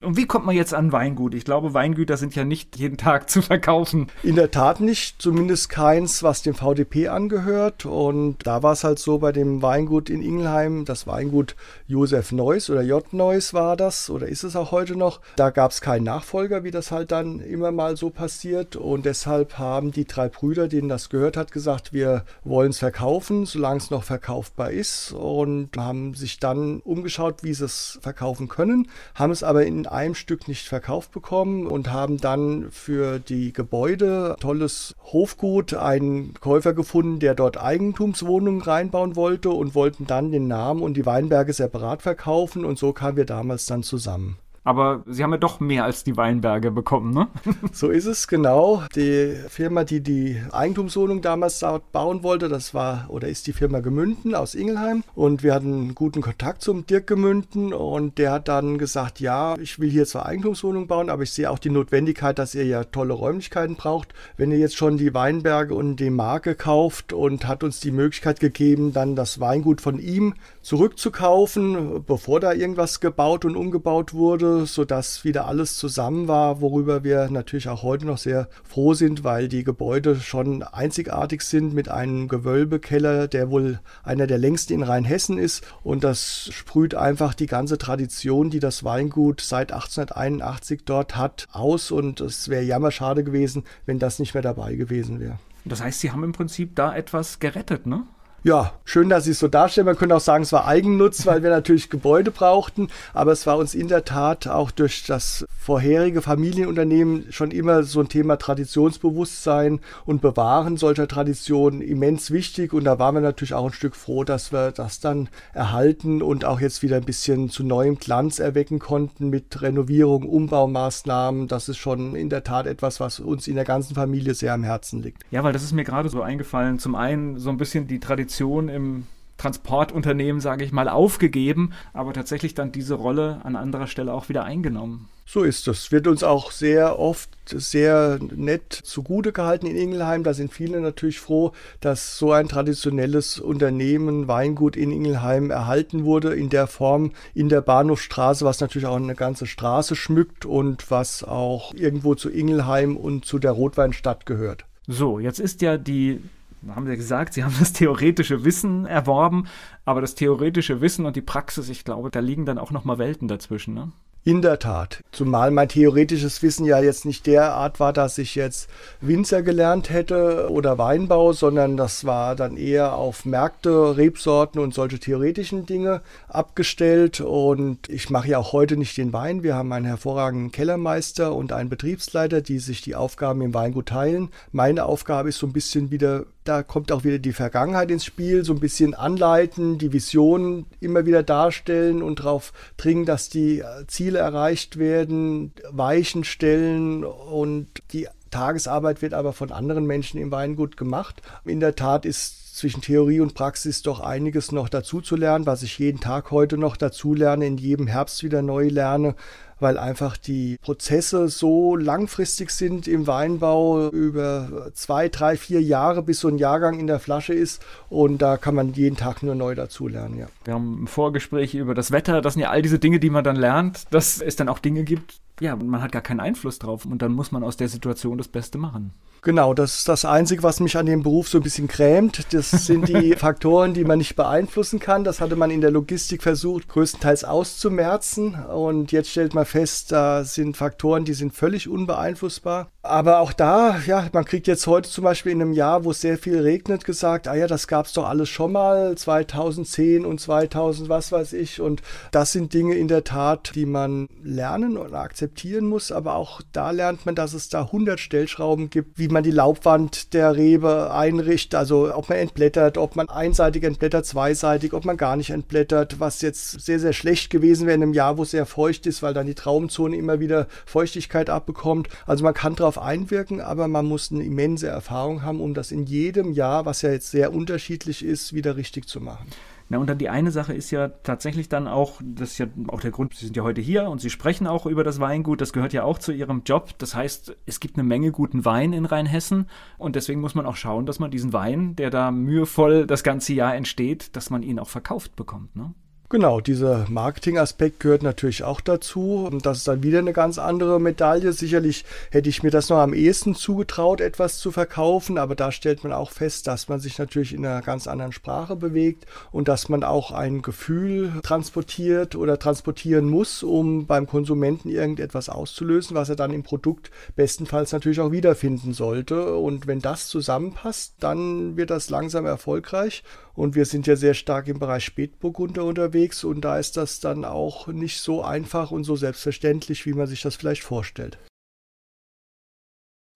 S3: Und wie kommt man jetzt an Weingut? Ich glaube, Weingüter sind ja nicht jeden Tag zu verkaufen.
S4: In der Tat nicht, zumindest keins, was dem VDP angehört. Und da war es halt so bei dem Weingut in Ingelheim, das Weingut Josef Neuss oder J. Neuss war das oder ist es auch heute noch. Da gab es keinen Nachfolger, wie das halt dann immer mal so passiert. Und deshalb haben die drei Brüder, denen das gehört hat, gesagt, wir wollen es verkaufen, solange es noch verkaufbar ist. Und haben sich dann umgeschaut, wie sie es verkaufen können, haben es aber in einem Stück nicht verkauft bekommen und haben dann für die Gebäude tolles Hofgut einen Käufer gefunden, der dort Eigentumswohnungen reinbauen wollte und wollten dann den Namen und die Weinberge separat verkaufen und so kamen wir damals dann zusammen.
S3: Aber sie haben ja doch mehr als die Weinberge bekommen, ne?
S4: so ist es, genau. Die Firma, die die Eigentumswohnung damals dort bauen wollte, das war oder ist die Firma Gemünden aus Ingelheim. Und wir hatten guten Kontakt zum Dirk Gemünden und der hat dann gesagt, ja, ich will hier zwar Eigentumswohnung bauen, aber ich sehe auch die Notwendigkeit, dass ihr ja tolle Räumlichkeiten braucht. Wenn ihr jetzt schon die Weinberge und die Marke kauft und hat uns die Möglichkeit gegeben, dann das Weingut von ihm zurückzukaufen, bevor da irgendwas gebaut und umgebaut wurde, sodass wieder alles zusammen war, worüber wir natürlich auch heute noch sehr froh sind, weil die Gebäude schon einzigartig sind mit einem Gewölbekeller, der wohl einer der längsten in Rheinhessen ist und das sprüht einfach die ganze Tradition, die das Weingut seit 1881 dort hat, aus und es wäre jammerschade gewesen, wenn das nicht mehr dabei gewesen wäre.
S3: Das heißt, Sie haben im Prinzip da etwas gerettet, ne?
S4: Ja, schön, dass Sie es so darstellen. Man könnte auch sagen, es war Eigennutz, weil wir natürlich Gebäude brauchten. Aber es war uns in der Tat auch durch das vorherige Familienunternehmen schon immer so ein Thema Traditionsbewusstsein und Bewahren solcher Traditionen immens wichtig. Und da waren wir natürlich auch ein Stück froh, dass wir das dann erhalten und auch jetzt wieder ein bisschen zu neuem Glanz erwecken konnten mit Renovierung, Umbaumaßnahmen. Das ist schon in der Tat etwas, was uns in der ganzen Familie sehr am Herzen liegt.
S3: Ja, weil das ist mir gerade so eingefallen. Zum einen so ein bisschen die Tradition Tradition im Transportunternehmen, sage ich mal, aufgegeben, aber tatsächlich dann diese Rolle an anderer Stelle auch wieder eingenommen.
S4: So ist es. Wird uns auch sehr oft sehr nett zugute gehalten in Ingelheim. Da sind viele natürlich froh, dass so ein traditionelles Unternehmen, Weingut in Ingelheim erhalten wurde in der Form in der Bahnhofstraße, was natürlich auch eine ganze Straße schmückt und was auch irgendwo zu Ingelheim und zu der Rotweinstadt gehört.
S3: So, jetzt ist ja die haben Sie gesagt, Sie haben das theoretische Wissen erworben, aber das theoretische Wissen und die Praxis, ich glaube, da liegen dann auch noch mal Welten dazwischen, ne?
S4: In der Tat. Zumal mein theoretisches Wissen ja jetzt nicht der Art war, dass ich jetzt Winzer gelernt hätte oder Weinbau, sondern das war dann eher auf Märkte, Rebsorten und solche theoretischen Dinge abgestellt. Und ich mache ja auch heute nicht den Wein. Wir haben einen hervorragenden Kellermeister und einen Betriebsleiter, die sich die Aufgaben im Weingut teilen. Meine Aufgabe ist so ein bisschen wieder da kommt auch wieder die Vergangenheit ins Spiel, so ein bisschen anleiten, die Vision immer wieder darstellen und darauf dringen, dass die Ziele erreicht werden, Weichen stellen und die Tagesarbeit wird aber von anderen Menschen im Weingut gemacht. In der Tat ist zwischen Theorie und Praxis doch einiges noch dazu zu lernen, was ich jeden Tag heute noch dazu lerne, in jedem Herbst wieder neu lerne weil einfach die Prozesse so langfristig sind im Weinbau über zwei, drei, vier Jahre, bis so ein Jahrgang in der Flasche ist. Und da kann man jeden Tag nur neu dazulernen, ja.
S3: Wir haben ein Vorgespräch über das Wetter. Das sind ja all diese Dinge, die man dann lernt, dass es dann auch Dinge gibt, ja, man hat gar keinen Einfluss drauf. Und dann muss man aus der Situation das Beste machen.
S4: Genau, das ist das Einzige, was mich an dem Beruf so ein bisschen grämt. Das sind die Faktoren, die man nicht beeinflussen kann. Das hatte man in der Logistik versucht, größtenteils auszumerzen. Und jetzt stellt man fest, da sind Faktoren, die sind völlig unbeeinflussbar. Aber auch da, ja, man kriegt jetzt heute zum Beispiel in einem Jahr, wo es sehr viel regnet, gesagt, ah ja, das gab es doch alles schon mal, 2010 und 2000, was weiß ich. Und das sind Dinge in der Tat, die man lernen und akzeptieren muss. Aber auch da lernt man, dass es da 100 Stellschrauben gibt, wie man die Laubwand der Rebe einrichtet. Also ob man entblättert, ob man einseitig entblättert, zweiseitig, ob man gar nicht entblättert, was jetzt sehr, sehr schlecht gewesen wäre in einem Jahr, wo es sehr feucht ist, weil dann die Traumzone immer wieder Feuchtigkeit abbekommt. Also man kann darauf einwirken, aber man muss eine immense Erfahrung haben, um das in jedem Jahr, was ja jetzt sehr unterschiedlich ist, wieder richtig zu machen.
S3: Na, und dann die eine Sache ist ja tatsächlich dann auch, das ist ja auch der Grund, Sie sind ja heute hier und Sie sprechen auch über das Weingut, das gehört ja auch zu Ihrem Job. Das heißt, es gibt eine Menge guten Wein in Rheinhessen und deswegen muss man auch schauen, dass man diesen Wein, der da mühevoll das ganze Jahr entsteht, dass man ihn auch verkauft bekommt. Ne?
S4: Genau, dieser Marketingaspekt gehört natürlich auch dazu. Und das ist dann wieder eine ganz andere Medaille. Sicherlich hätte ich mir das noch am ehesten zugetraut, etwas zu verkaufen, aber da stellt man auch fest, dass man sich natürlich in einer ganz anderen Sprache bewegt und dass man auch ein Gefühl transportiert oder transportieren muss, um beim Konsumenten irgendetwas auszulösen, was er dann im Produkt bestenfalls natürlich auch wiederfinden sollte. Und wenn das zusammenpasst, dann wird das langsam erfolgreich. Und wir sind ja sehr stark im Bereich Spätburgunder unterwegs und da ist das dann auch nicht so einfach und so selbstverständlich, wie man sich das vielleicht vorstellt.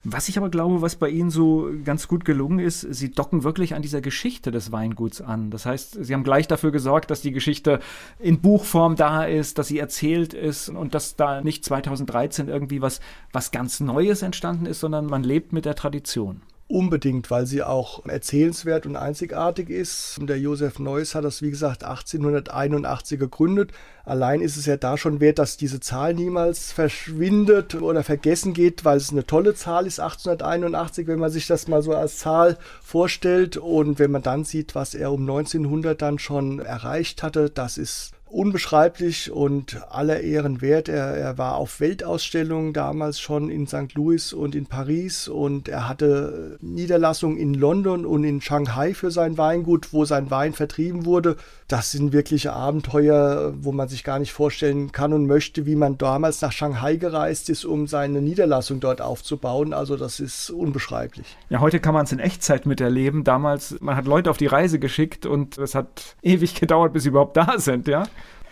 S3: Was ich aber glaube, was bei Ihnen so ganz gut gelungen ist, Sie docken wirklich an dieser Geschichte des Weinguts an. Das heißt, Sie haben gleich dafür gesorgt, dass die Geschichte in Buchform da ist, dass sie erzählt ist und dass da nicht 2013 irgendwie was, was ganz Neues entstanden ist, sondern man lebt mit der Tradition.
S4: Unbedingt, weil sie auch erzählenswert und einzigartig ist. Der Josef Neuss hat das, wie gesagt, 1881 gegründet. Allein ist es ja da schon wert, dass diese Zahl niemals verschwindet oder vergessen geht, weil es eine tolle Zahl ist, 1881, wenn man sich das mal so als Zahl vorstellt. Und wenn man dann sieht, was er um 1900 dann schon erreicht hatte, das ist unbeschreiblich und aller Ehren wert. Er, er war auf Weltausstellungen damals schon in St. Louis und in Paris und er hatte Niederlassungen in London und in Shanghai für sein Weingut, wo sein Wein vertrieben wurde. Das sind wirkliche Abenteuer, wo man sich gar nicht vorstellen kann und möchte, wie man damals nach Shanghai gereist ist, um seine Niederlassung dort aufzubauen. Also das ist unbeschreiblich.
S3: Ja, heute kann man es in Echtzeit miterleben. Damals, man hat Leute auf die Reise geschickt und es hat ewig gedauert, bis sie überhaupt da sind, ja.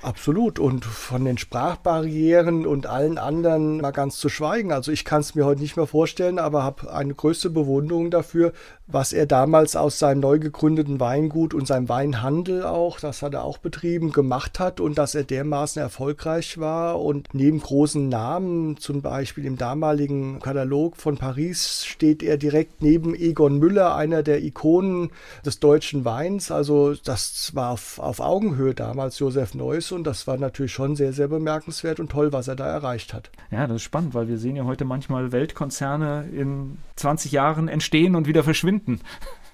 S4: Absolut. Und von den Sprachbarrieren und allen anderen mal ganz zu schweigen. Also ich kann es mir heute nicht mehr vorstellen, aber habe eine größte Bewunderung dafür, was er damals aus seinem neu gegründeten Weingut und seinem Weinhandel auch, das hat er auch betrieben, gemacht hat und dass er dermaßen erfolgreich war. Und neben großen Namen, zum Beispiel im damaligen Katalog von Paris, steht er direkt neben Egon Müller, einer der Ikonen des deutschen Weins. Also das war auf, auf Augenhöhe damals Josef Neuss und das war natürlich schon sehr, sehr bemerkenswert und toll, was er da erreicht hat.
S3: Ja, das ist spannend, weil wir sehen ja heute manchmal Weltkonzerne in 20 Jahren entstehen und wieder verschwinden.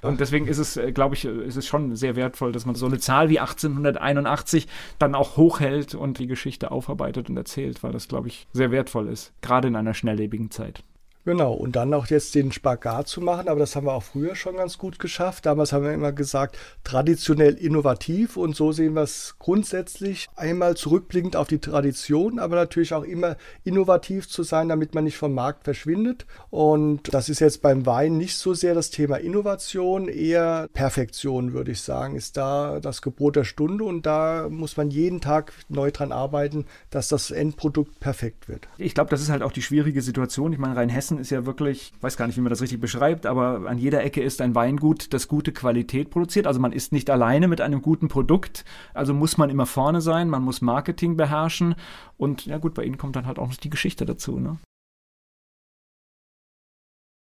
S3: Und deswegen ist es, äh, glaube ich, ist es schon sehr wertvoll, dass man so eine Zahl wie 1881 dann auch hochhält und die Geschichte aufarbeitet und erzählt, weil das, glaube ich, sehr wertvoll ist, gerade in einer schnelllebigen Zeit.
S4: Genau, und dann auch jetzt den Spagat zu machen, aber das haben wir auch früher schon ganz gut geschafft. Damals haben wir immer gesagt, traditionell innovativ und so sehen wir es grundsätzlich. Einmal zurückblickend auf die Tradition, aber natürlich auch immer innovativ zu sein, damit man nicht vom Markt verschwindet. Und das ist jetzt beim Wein nicht so sehr das Thema Innovation, eher Perfektion, würde ich sagen, ist da das Gebot der Stunde und da muss man jeden Tag neu dran arbeiten, dass das Endprodukt perfekt wird.
S3: Ich glaube, das ist halt auch die schwierige Situation. Ich meine, Rheinhessen Hessen ist ja wirklich, ich weiß gar nicht, wie man das richtig beschreibt, aber an jeder Ecke ist ein Weingut, das gute Qualität produziert. Also man ist nicht alleine mit einem guten Produkt. Also muss man immer vorne sein, man muss Marketing beherrschen. Und ja gut, bei Ihnen kommt dann halt auch noch die Geschichte dazu. Ne?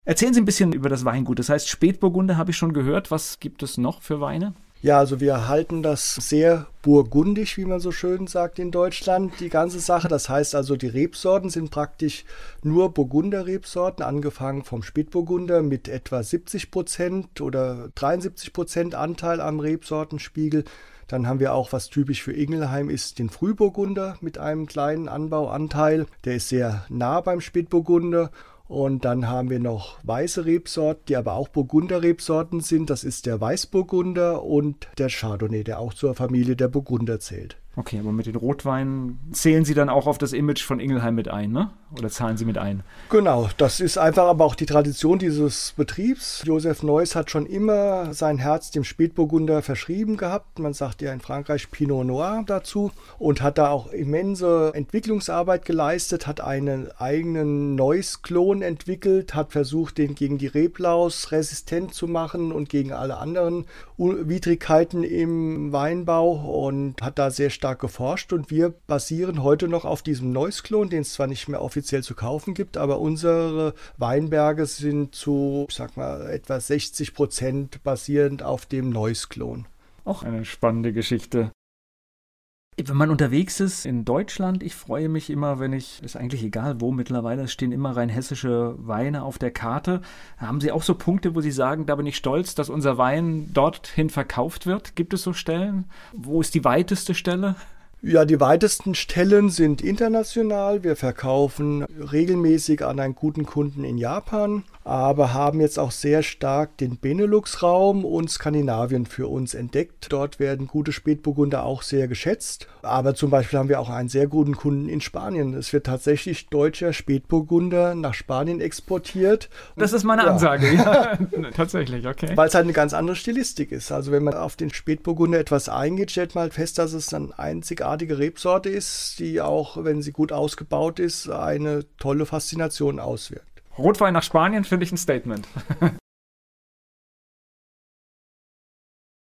S3: Erzählen Sie ein bisschen über das Weingut. Das heißt, Spätburgunder habe ich schon gehört. Was gibt es noch für Weine?
S4: Ja, also wir halten das sehr burgundisch, wie man so schön sagt in Deutschland, die ganze Sache. Das heißt also, die Rebsorten sind praktisch nur Burgunder-Rebsorten, angefangen vom Spätburgunder mit etwa 70 Prozent oder 73 Prozent Anteil am Rebsortenspiegel. Dann haben wir auch, was typisch für Ingelheim ist, den Frühburgunder mit einem kleinen Anbauanteil. Der ist sehr nah beim Spätburgunder. Und dann haben wir noch weiße Rebsorten, die aber auch Burgunder-Rebsorten sind. Das ist der Weißburgunder und der Chardonnay, der auch zur Familie der Burgunder zählt.
S3: Okay, aber mit den Rotweinen zählen Sie dann auch auf das Image von Ingelheim mit ein, ne? Oder zahlen Sie mit ein?
S4: Genau, das ist einfach aber auch die Tradition dieses Betriebs. Josef Neuss hat schon immer sein Herz dem Spätburgunder verschrieben gehabt. Man sagt ja in Frankreich Pinot Noir dazu und hat da auch immense Entwicklungsarbeit geleistet, hat einen eigenen Neuss-Klon entwickelt, hat versucht, den gegen die Reblaus resistent zu machen und gegen alle anderen Widrigkeiten im Weinbau und hat da sehr stark stark geforscht und wir basieren heute noch auf diesem Neuss-Klon, den es zwar nicht mehr offiziell zu kaufen gibt, aber unsere Weinberge sind zu, ich sag mal, etwa 60 Prozent basierend auf dem Neuss-Klon.
S3: Auch eine spannende Geschichte. Wenn man unterwegs ist in Deutschland, ich freue mich immer, wenn ich, ist eigentlich egal wo mittlerweile, es stehen immer rein hessische Weine auf der Karte. Haben Sie auch so Punkte, wo Sie sagen, da bin ich stolz, dass unser Wein dorthin verkauft wird? Gibt es so Stellen? Wo ist die weiteste Stelle?
S4: Ja, die weitesten Stellen sind international. Wir verkaufen regelmäßig an einen guten Kunden in Japan aber haben jetzt auch sehr stark den Benelux-Raum und Skandinavien für uns entdeckt. Dort werden gute Spätburgunder auch sehr geschätzt. Aber zum Beispiel haben wir auch einen sehr guten Kunden in Spanien. Es wird tatsächlich deutscher Spätburgunder nach Spanien exportiert.
S3: Das ist meine Ansage, ja. tatsächlich, okay.
S4: Weil es halt eine ganz andere Stilistik ist. Also wenn man auf den Spätburgunder etwas eingeht, stellt man halt fest, dass es eine einzigartige Rebsorte ist, die auch, wenn sie gut ausgebaut ist, eine tolle Faszination auswirkt.
S3: Rotwein nach Spanien finde ich ein Statement.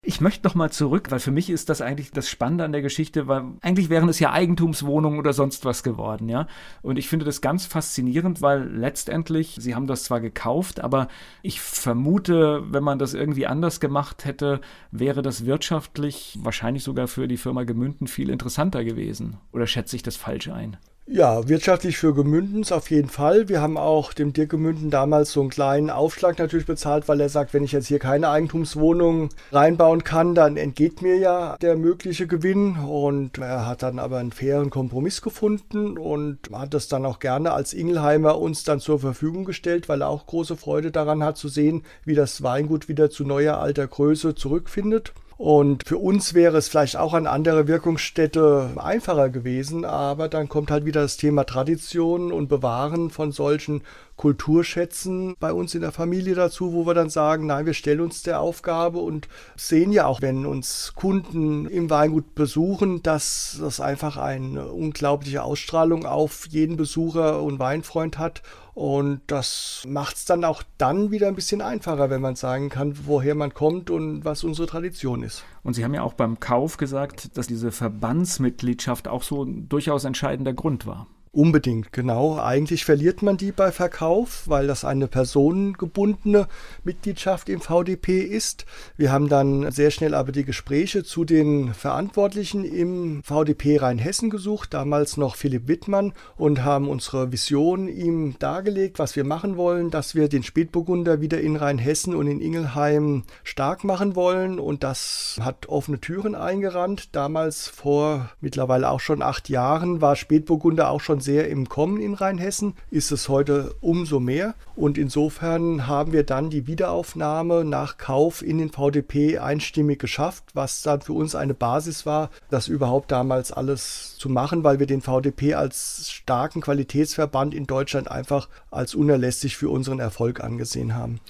S3: Ich möchte noch mal zurück, weil für mich ist das eigentlich das Spannende an der Geschichte, weil eigentlich wären es ja Eigentumswohnungen oder sonst was geworden, ja. Und ich finde das ganz faszinierend, weil letztendlich, Sie haben das zwar gekauft, aber ich vermute, wenn man das irgendwie anders gemacht hätte, wäre das wirtschaftlich wahrscheinlich sogar für die Firma Gemünden viel interessanter gewesen. Oder schätze ich das falsch ein?
S4: Ja, wirtschaftlich für Gemündens auf jeden Fall. Wir haben auch dem Dirk Gemünden damals so einen kleinen Aufschlag natürlich bezahlt, weil er sagt, wenn ich jetzt hier keine Eigentumswohnung reinbauen kann, dann entgeht mir ja der mögliche Gewinn. Und er hat dann aber einen fairen Kompromiss gefunden und hat das dann auch gerne als Ingelheimer uns dann zur Verfügung gestellt, weil er auch große Freude daran hat zu sehen, wie das Weingut wieder zu neuer alter Größe zurückfindet. Und für uns wäre es vielleicht auch an andere Wirkungsstätte einfacher gewesen, aber dann kommt halt wieder das Thema Tradition und Bewahren von solchen Kulturschätzen bei uns in der Familie dazu, wo wir dann sagen, nein, wir stellen uns der Aufgabe und sehen ja auch, wenn uns Kunden im Weingut besuchen, dass das einfach eine unglaubliche Ausstrahlung auf jeden Besucher und Weinfreund hat. Und das macht es dann auch dann wieder ein bisschen einfacher, wenn man sagen kann, woher man kommt und was unsere Tradition ist.
S3: Und Sie haben ja auch beim Kauf gesagt, dass diese Verbandsmitgliedschaft auch so ein durchaus entscheidender Grund war.
S4: Unbedingt, genau. Eigentlich verliert man die bei Verkauf, weil das eine personengebundene Mitgliedschaft im VDP ist. Wir haben dann sehr schnell aber die Gespräche zu den Verantwortlichen im VDP Rheinhessen gesucht, damals noch Philipp Wittmann, und haben unsere Vision ihm dargelegt, was wir machen wollen, dass wir den Spätburgunder wieder in Rheinhessen und in Ingelheim stark machen wollen. Und das hat offene Türen eingerannt. Damals vor mittlerweile auch schon acht Jahren war Spätburgunder auch schon sehr im Kommen in Rheinhessen, ist es heute umso mehr. Und insofern haben wir dann die Wiederaufnahme nach Kauf in den VDP einstimmig geschafft, was dann für uns eine Basis war, das überhaupt damals alles zu machen, weil wir den VDP als starken Qualitätsverband in Deutschland einfach als unerlässlich für unseren Erfolg angesehen haben.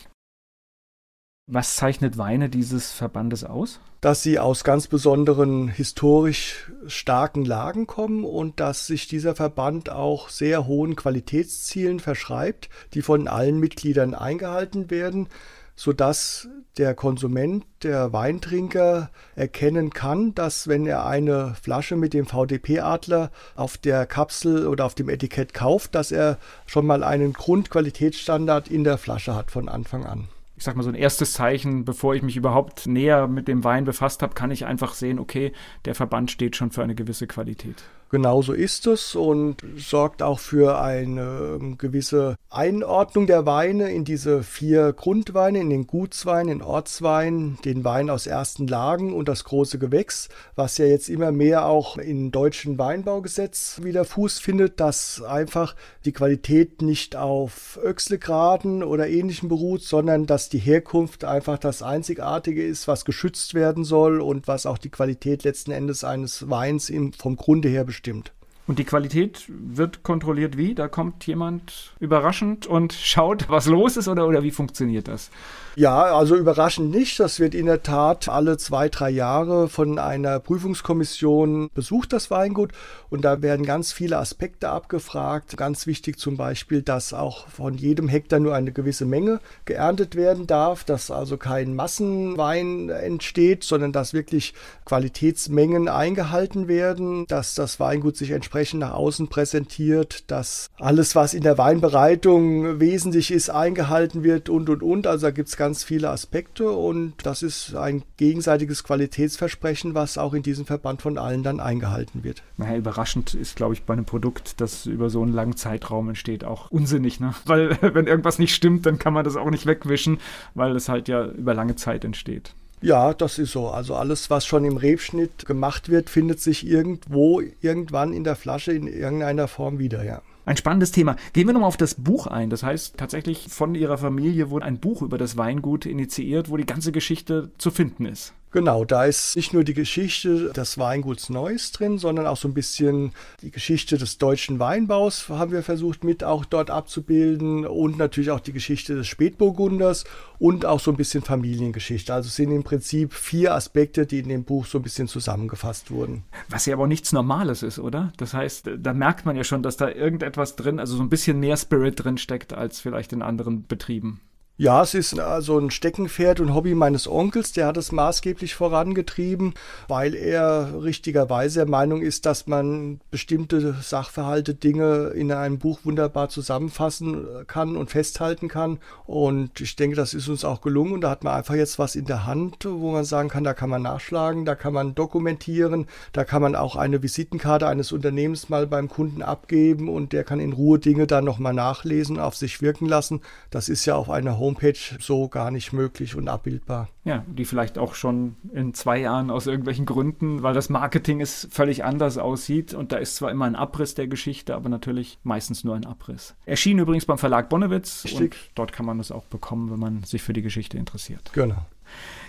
S3: Was zeichnet Weine dieses Verbandes aus?
S4: Dass sie aus ganz besonderen historisch starken Lagen kommen und dass sich dieser Verband auch sehr hohen Qualitätszielen verschreibt, die von allen Mitgliedern eingehalten werden, sodass der Konsument, der Weintrinker erkennen kann, dass wenn er eine Flasche mit dem VDP-Adler auf der Kapsel oder auf dem Etikett kauft, dass er schon mal einen Grundqualitätsstandard in der Flasche hat von Anfang an
S3: ich sag mal, so ein erstes Zeichen, bevor ich mich überhaupt näher mit dem Wein befasst habe, kann ich einfach sehen, okay, der Verband steht schon für eine gewisse Qualität.
S4: Genauso ist es und sorgt auch für eine ähm, gewisse Einordnung der Weine in diese vier Grundweine, in den Gutswein, den Ortswein, den Wein aus ersten Lagen und das große Gewächs, was ja jetzt immer mehr auch im deutschen Weinbaugesetz wieder Fuß findet, dass einfach die Qualität nicht auf Öchslegraden oder ähnlichem beruht, sondern dass die Herkunft einfach das Einzigartige ist, was geschützt werden soll und was auch die Qualität letzten Endes eines Weins vom Grunde her bestimmt bestimmt.
S3: Und die Qualität wird kontrolliert wie? Da kommt jemand überraschend und schaut, was los ist oder, oder wie funktioniert das?
S4: Ja, also überraschend nicht. Das wird in der Tat alle zwei, drei Jahre von einer Prüfungskommission besucht, das Weingut. Und da werden ganz viele Aspekte abgefragt. Ganz wichtig zum Beispiel, dass auch von jedem Hektar nur eine gewisse Menge geerntet werden darf, dass also kein Massenwein entsteht, sondern dass wirklich Qualitätsmengen eingehalten werden, dass das Weingut sich entsprechend nach außen präsentiert, dass alles, was in der Weinbereitung wesentlich ist, eingehalten wird und, und, und. Also da gibt es ganz viele Aspekte und das ist ein gegenseitiges Qualitätsversprechen, was auch in diesem Verband von allen dann eingehalten wird.
S3: Naja, überraschend ist, glaube ich, bei einem Produkt, das über so einen langen Zeitraum entsteht, auch unsinnig, ne? Weil wenn irgendwas nicht stimmt, dann kann man das auch nicht wegwischen, weil es halt ja über lange Zeit entsteht.
S4: Ja, das ist so. Also alles, was schon im Rebschnitt gemacht wird, findet sich irgendwo, irgendwann in der Flasche in irgendeiner Form wieder, ja.
S3: Ein spannendes Thema. Gehen wir nochmal auf das Buch ein. Das heißt, tatsächlich von Ihrer Familie wurde ein Buch über das Weingut initiiert, wo die ganze Geschichte zu finden ist.
S4: Genau, da ist nicht nur die Geschichte des Weinguts Neuss drin, sondern auch so ein bisschen die Geschichte des deutschen Weinbaus haben wir versucht mit auch dort abzubilden und natürlich auch die Geschichte des Spätburgunders und auch so ein bisschen Familiengeschichte. Also es sind im Prinzip vier Aspekte, die in dem Buch so ein bisschen zusammengefasst wurden.
S3: Was ja aber nichts Normales ist, oder? Das heißt, da merkt man ja schon, dass da irgendetwas drin, also so ein bisschen mehr Spirit drin steckt als vielleicht in anderen Betrieben.
S4: Ja, es ist also ein Steckenpferd und Hobby meines Onkels, der hat es maßgeblich vorangetrieben, weil er richtigerweise der Meinung ist, dass man bestimmte Sachverhalte, Dinge in einem Buch wunderbar zusammenfassen kann und festhalten kann. Und ich denke, das ist uns auch gelungen. Und da hat man einfach jetzt was in der Hand, wo man sagen kann, da kann man nachschlagen, da kann man dokumentieren, da kann man auch eine Visitenkarte eines Unternehmens mal beim Kunden abgeben und der kann in Ruhe Dinge dann nochmal nachlesen, auf sich wirken lassen. Das ist ja auf einer Homepage so gar nicht möglich und abbildbar.
S3: Ja, die vielleicht auch schon in zwei Jahren aus irgendwelchen Gründen, weil das Marketing ist völlig anders aussieht und da ist zwar immer ein Abriss der Geschichte, aber natürlich meistens nur ein Abriss. Erschien übrigens beim Verlag Bonnewitz Richtig. und dort kann man das auch bekommen, wenn man sich für die Geschichte interessiert.
S4: Genau.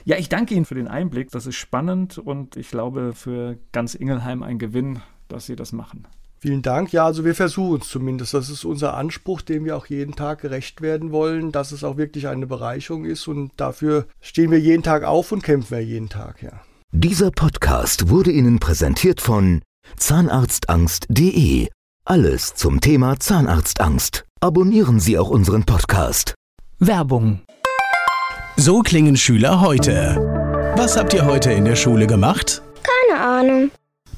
S3: Ja, ich danke Ihnen für den Einblick. Das ist spannend und ich glaube für ganz Ingelheim ein Gewinn, dass Sie das machen.
S4: Vielen Dank. Ja, also wir versuchen es zumindest. Das ist unser Anspruch, dem wir auch jeden Tag gerecht werden wollen, dass es auch wirklich eine Bereicherung ist. Und dafür stehen wir jeden Tag auf und kämpfen wir jeden Tag, ja.
S2: Dieser Podcast wurde Ihnen präsentiert von Zahnarztangst.de. Alles zum Thema Zahnarztangst. Abonnieren Sie auch unseren Podcast.
S1: Werbung. So klingen Schüler heute. Was habt ihr heute in der Schule gemacht?
S5: Keine Ahnung.